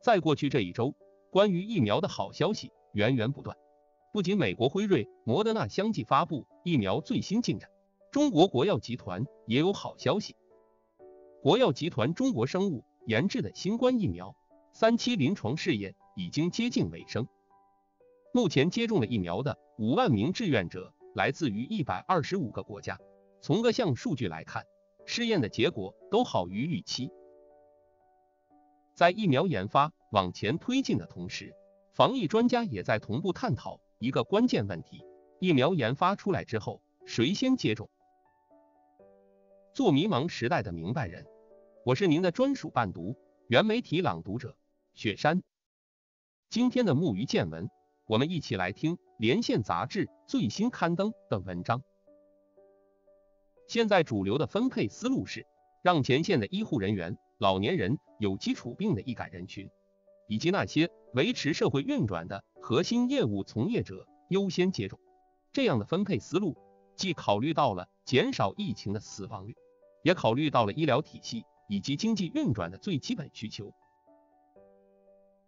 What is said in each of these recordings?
在过去这一周，关于疫苗的好消息源源不断。不仅美国辉瑞、摩德纳相继发布疫苗最新进展，中国国药集团也有好消息。国药集团中国生物研制的新冠疫苗三期临床试验已经接近尾声。目前接种了疫苗的五万名志愿者来自于一百二十五个国家。从各项数据来看，试验的结果都好于预期。在疫苗研发往前推进的同时，防疫专家也在同步探讨一个关键问题：疫苗研发出来之后，谁先接种？做迷茫时代的明白人，我是您的专属伴读、原媒体朗读者雪山。今天的木鱼见闻，我们一起来听《连线》杂志最新刊登的文章。现在主流的分配思路是，让前线的医护人员、老年人、有基础病的易感人群，以及那些维持社会运转的核心业务从业者优先接种。这样的分配思路，既考虑到了减少疫情的死亡率，也考虑到了医疗体系以及经济运转的最基本需求。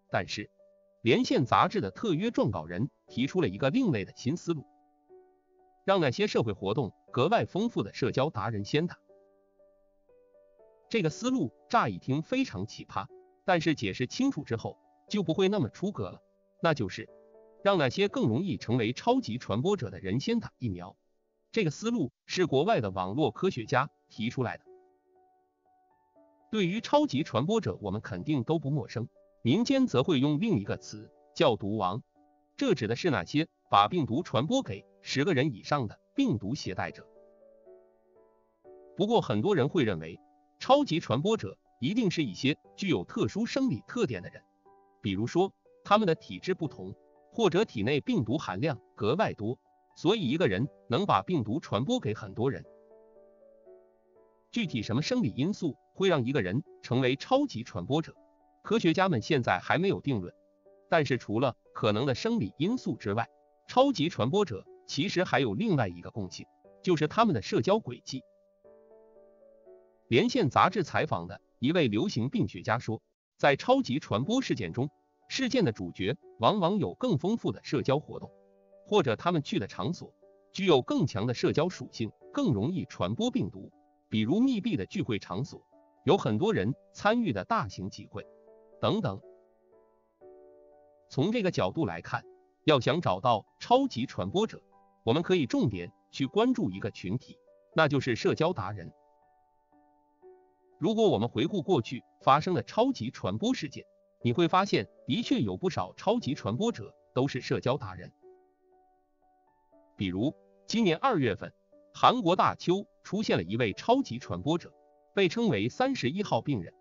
但是，连线杂志的特约撰稿人提出了一个另类的新思路。让那些社会活动格外丰富的社交达人先打。这个思路乍一听非常奇葩，但是解释清楚之后就不会那么出格了。那就是让那些更容易成为超级传播者的人先打疫苗。这个思路是国外的网络科学家提出来的。对于超级传播者，我们肯定都不陌生，民间则会用另一个词叫“毒王”，这指的是那些把病毒传播给。十个人以上的病毒携带者。不过，很多人会认为，超级传播者一定是一些具有特殊生理特点的人，比如说他们的体质不同，或者体内病毒含量格外多，所以一个人能把病毒传播给很多人。具体什么生理因素会让一个人成为超级传播者，科学家们现在还没有定论。但是，除了可能的生理因素之外，超级传播者。其实还有另外一个共性，就是他们的社交轨迹。连线杂志采访的一位流行病学家说，在超级传播事件中，事件的主角往往有更丰富的社交活动，或者他们去的场所具有更强的社交属性，更容易传播病毒。比如密闭的聚会场所，有很多人参与的大型集会等等。从这个角度来看，要想找到超级传播者。我们可以重点去关注一个群体，那就是社交达人。如果我们回顾过去发生的超级传播事件，你会发现，的确有不少超级传播者都是社交达人。比如，今年二月份，韩国大邱出现了一位超级传播者，被称为三十一号病人。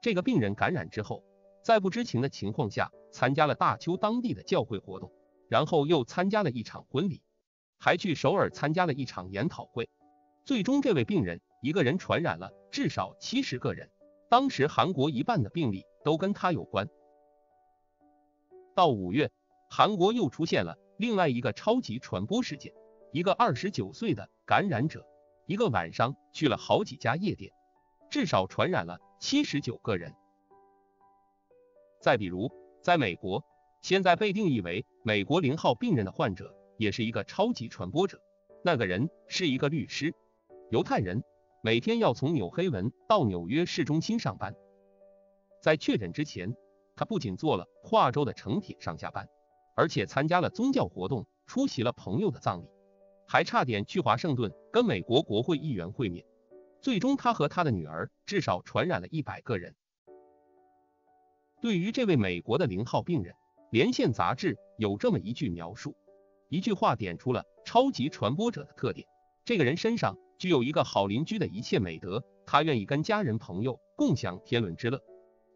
这个病人感染之后，在不知情的情况下参加了大邱当地的教会活动，然后又参加了一场婚礼。还去首尔参加了一场研讨会，最终这位病人一个人传染了至少七十个人。当时韩国一半的病例都跟他有关。到五月，韩国又出现了另外一个超级传播事件，一个二十九岁的感染者，一个晚上去了好几家夜店，至少传染了七十九个人。再比如，在美国，现在被定义为美国零号病人的患者。也是一个超级传播者。那个人是一个律师，犹太人，每天要从纽黑文到纽约市中心上班。在确诊之前，他不仅坐了跨州的城铁上下班，而且参加了宗教活动，出席了朋友的葬礼，还差点去华盛顿跟美国国会议员会面。最终，他和他的女儿至少传染了一百个人。对于这位美国的零号病人，连线杂志有这么一句描述。一句话点出了超级传播者的特点。这个人身上具有一个好邻居的一切美德，他愿意跟家人朋友共享天伦之乐，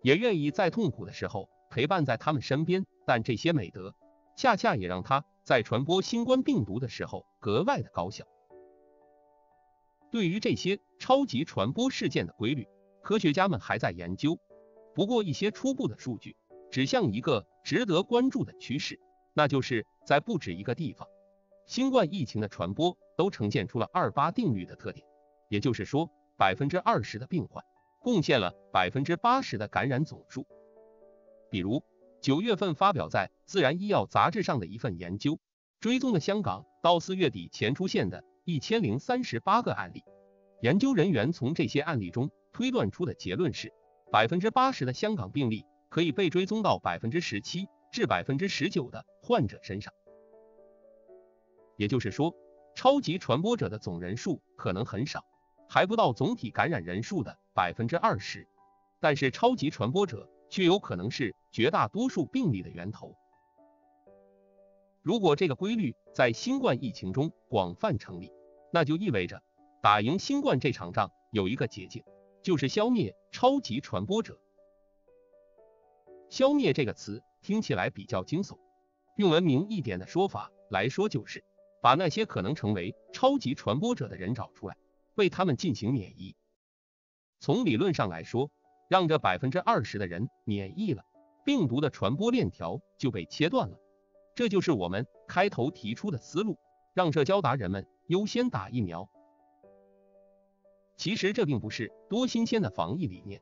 也愿意在痛苦的时候陪伴在他们身边。但这些美德恰恰也让他在传播新冠病毒的时候格外的高效。对于这些超级传播事件的规律，科学家们还在研究。不过一些初步的数据指向一个值得关注的趋势。那就是在不止一个地方，新冠疫情的传播都呈现出了二八定律的特点，也就是说，百分之二十的病患贡献了百分之八十的感染总数。比如九月份发表在《自然医药》杂志上的一份研究，追踪了香港到四月底前出现的一千零三十八个案例。研究人员从这些案例中推断出的结论是，百分之八十的香港病例可以被追踪到百分之十七至百分之十九的患者身上。也就是说，超级传播者的总人数可能很少，还不到总体感染人数的百分之二十，但是超级传播者却有可能是绝大多数病例的源头。如果这个规律在新冠疫情中广泛成立，那就意味着打赢新冠这场仗有一个捷径，就是消灭超级传播者。消灭这个词听起来比较惊悚，用文明一点的说法来说就是。把那些可能成为超级传播者的人找出来，为他们进行免疫。从理论上来说，让这百分之二十的人免疫了，病毒的传播链条就被切断了。这就是我们开头提出的思路，让社交达人们优先打疫苗。其实这并不是多新鲜的防疫理念，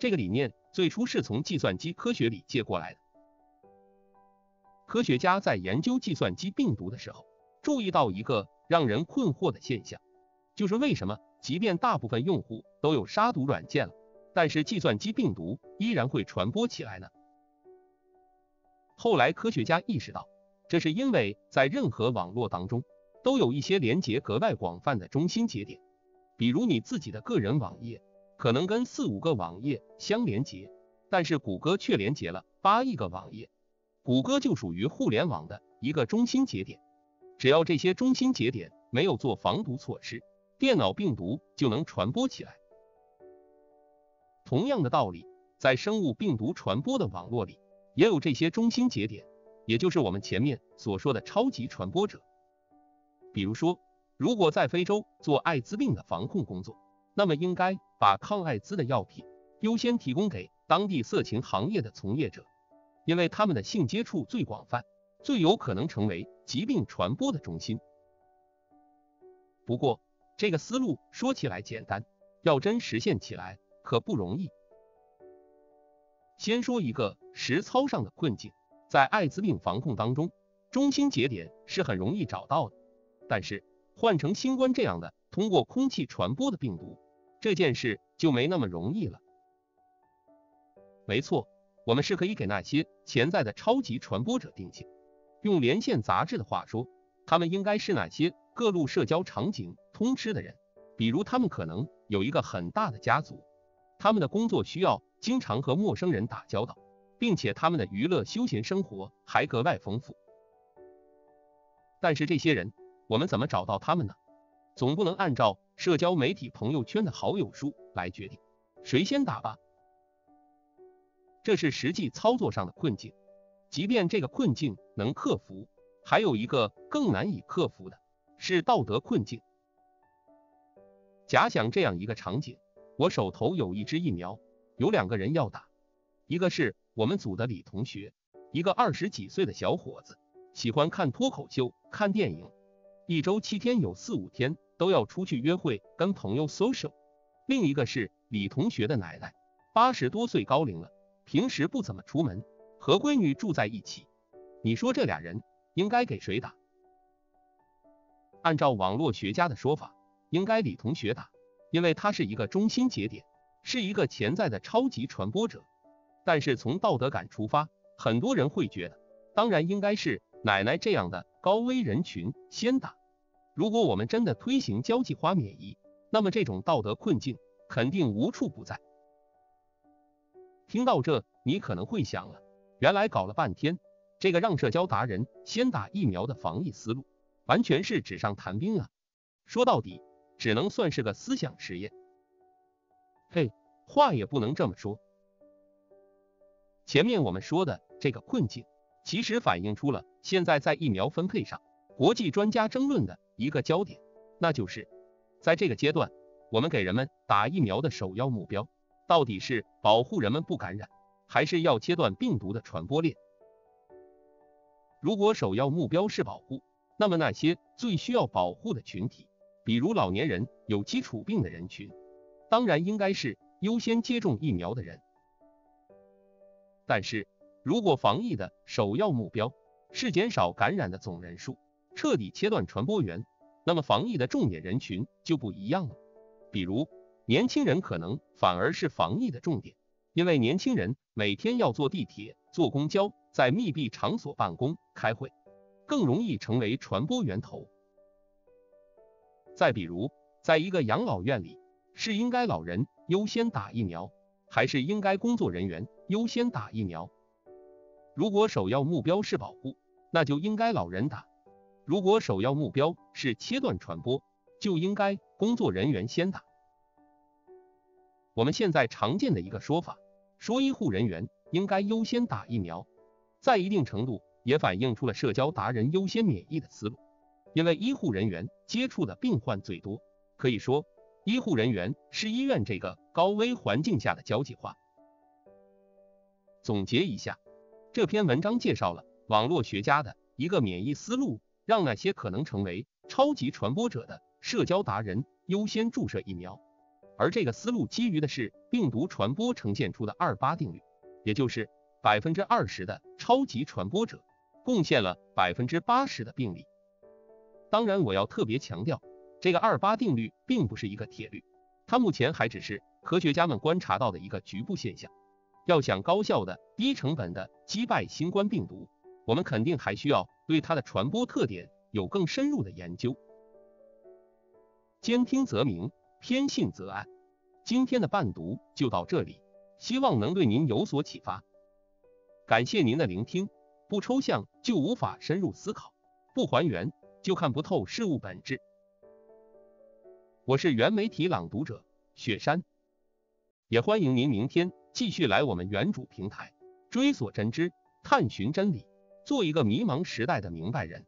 这个理念最初是从计算机科学里借过来的。科学家在研究计算机病毒的时候。注意到一个让人困惑的现象，就是为什么即便大部分用户都有杀毒软件了，但是计算机病毒依然会传播起来呢？后来科学家意识到，这是因为在任何网络当中，都有一些连接格外广泛的中心节点，比如你自己的个人网页，可能跟四五个网页相连接，但是谷歌却连接了八亿个网页，谷歌就属于互联网的一个中心节点。只要这些中心节点没有做防毒措施，电脑病毒就能传播起来。同样的道理，在生物病毒传播的网络里，也有这些中心节点，也就是我们前面所说的超级传播者。比如说，如果在非洲做艾滋病的防控工作，那么应该把抗艾滋的药品优先提供给当地色情行业的从业者，因为他们的性接触最广泛。最有可能成为疾病传播的中心。不过，这个思路说起来简单，要真实现起来可不容易。先说一个实操上的困境，在艾滋病防控当中，中心节点是很容易找到的，但是换成新冠这样的通过空气传播的病毒，这件事就没那么容易了。没错，我们是可以给那些潜在的超级传播者定性。用连线杂志的话说，他们应该是那些各路社交场景通吃的人，比如他们可能有一个很大的家族，他们的工作需要经常和陌生人打交道，并且他们的娱乐休闲生活还格外丰富。但是这些人，我们怎么找到他们呢？总不能按照社交媒体朋友圈的好友数来决定谁先打吧？这是实际操作上的困境。即便这个困境能克服，还有一个更难以克服的，是道德困境。假想这样一个场景：我手头有一支疫苗，有两个人要打，一个是我们组的李同学，一个二十几岁的小伙子，喜欢看脱口秀、看电影，一周七天有四五天都要出去约会，跟朋友 social。另一个是李同学的奶奶，八十多岁高龄了，平时不怎么出门。和闺女住在一起，你说这俩人应该给谁打？按照网络学家的说法，应该李同学打，因为他是一个中心节点，是一个潜在的超级传播者。但是从道德感出发，很多人会觉得，当然应该是奶奶这样的高危人群先打。如果我们真的推行交际花免疫，那么这种道德困境肯定无处不在。听到这，你可能会想了。原来搞了半天，这个让社交达人先打疫苗的防疫思路，完全是纸上谈兵啊！说到底，只能算是个思想实验。嘿，话也不能这么说。前面我们说的这个困境，其实反映出了现在在疫苗分配上，国际专家争论的一个焦点，那就是在这个阶段，我们给人们打疫苗的首要目标，到底是保护人们不感染？还是要切断病毒的传播链。如果首要目标是保护，那么那些最需要保护的群体，比如老年人、有基础病的人群，当然应该是优先接种疫苗的人。但是如果防疫的首要目标是减少感染的总人数，彻底切断传播源，那么防疫的重点人群就不一样了。比如，年轻人可能反而是防疫的重点，因为年轻人每天要坐地铁、坐公交，在密闭场所办公、开会，更容易成为传播源头。再比如，在一个养老院里，是应该老人优先打疫苗，还是应该工作人员优先打疫苗？如果首要目标是保护，那就应该老人打；如果首要目标是切断传播，就应该工作人员先打。我们现在常见的一个说法，说医护人员应该优先打疫苗，在一定程度也反映出了社交达人优先免疫的思路。因为医护人员接触的病患最多，可以说医护人员是医院这个高危环境下的交际花。总结一下，这篇文章介绍了网络学家的一个免疫思路，让那些可能成为超级传播者的社交达人优先注射疫苗。而这个思路基于的是病毒传播呈现出的二八定律，也就是百分之二十的超级传播者贡献了百分之八十的病例。当然，我要特别强调，这个二八定律并不是一个铁律，它目前还只是科学家们观察到的一个局部现象。要想高效的、低成本的击败新冠病毒，我们肯定还需要对它的传播特点有更深入的研究。兼听则明，偏信则暗。今天的伴读就到这里，希望能对您有所启发。感谢您的聆听。不抽象就无法深入思考，不还原。就看不透事物本质。我是原媒体朗读者雪山，也欢迎您明天继续来我们原主平台追索真知，探寻真理，做一个迷茫时代的明白人。